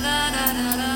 da da da da